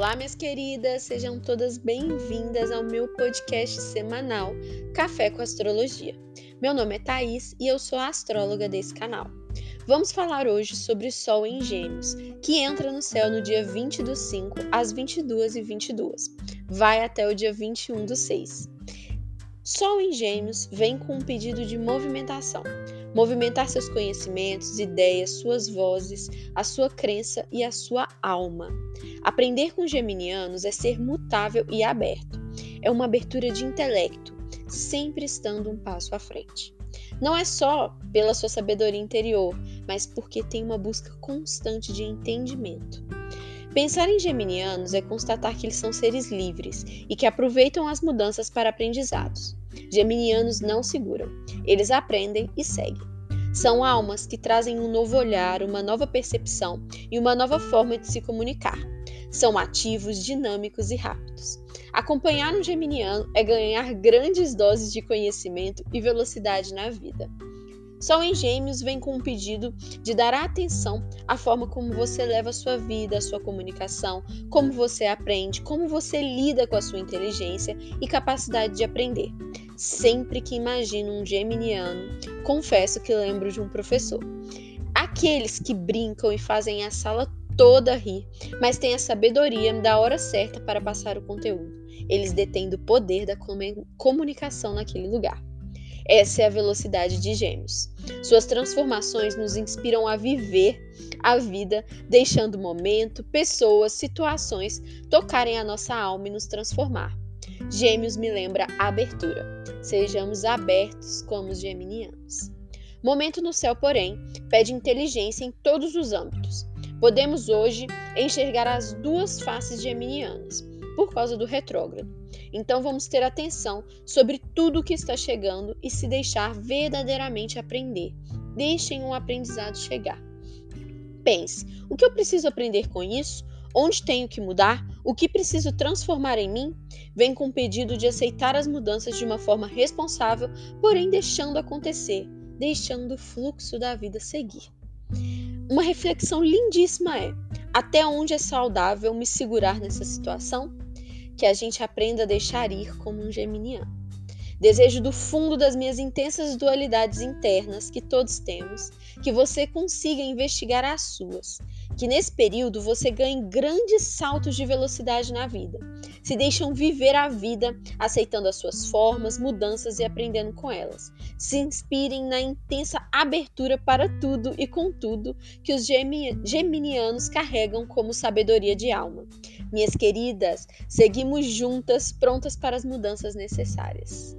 Olá, minhas queridas, sejam todas bem-vindas ao meu podcast semanal Café com Astrologia. Meu nome é Thaís e eu sou a astróloga desse canal. Vamos falar hoje sobre Sol em Gêmeos, que entra no céu no dia 20 do 5 às 22 e 22 Vai até o dia 21 do 6. Sol em Gêmeos vem com um pedido de movimentação. Movimentar seus conhecimentos, ideias, suas vozes, a sua crença e a sua alma. Aprender com geminianos é ser mutável e aberto. É uma abertura de intelecto, sempre estando um passo à frente. Não é só pela sua sabedoria interior, mas porque tem uma busca constante de entendimento. Pensar em geminianos é constatar que eles são seres livres e que aproveitam as mudanças para aprendizados. Geminianos não seguram, eles aprendem e seguem. São almas que trazem um novo olhar, uma nova percepção e uma nova forma de se comunicar. São ativos, dinâmicos e rápidos. Acompanhar um geminiano é ganhar grandes doses de conhecimento e velocidade na vida. Sol em Gêmeos vem com um pedido de dar atenção à forma como você leva a sua vida, a sua comunicação, como você aprende, como você lida com a sua inteligência e capacidade de aprender. Sempre que imagino um geminiano, confesso que lembro de um professor. Aqueles que brincam e fazem a sala toda rir, mas têm a sabedoria da hora certa para passar o conteúdo. Eles detêm o poder da comunicação naquele lugar. Essa é a velocidade de Gêmeos. Suas transformações nos inspiram a viver a vida, deixando momento, pessoas, situações tocarem a nossa alma e nos transformar. Gêmeos me lembra abertura. Sejamos abertos como os geminianos. Momento no céu, porém, pede inteligência em todos os âmbitos. Podemos hoje enxergar as duas faces geminianas por causa do retrógrado. Então vamos ter atenção sobre tudo o que está chegando e se deixar verdadeiramente aprender. Deixem um aprendizado chegar. Pense: o que eu preciso aprender com isso? Onde tenho que mudar? O que preciso transformar em mim? Vem com o pedido de aceitar as mudanças de uma forma responsável, porém deixando acontecer, deixando o fluxo da vida seguir. Uma reflexão lindíssima é: até onde é saudável me segurar nessa situação? que a gente aprenda a deixar ir como um geminiano. Desejo do fundo das minhas intensas dualidades internas que todos temos, que você consiga investigar as suas, que nesse período você ganhe grandes saltos de velocidade na vida. Se deixam viver a vida, aceitando as suas formas, mudanças e aprendendo com elas. Se inspirem na intensa abertura para tudo e com tudo que os geminianos carregam como sabedoria de alma. Minhas queridas, seguimos juntas, prontas para as mudanças necessárias.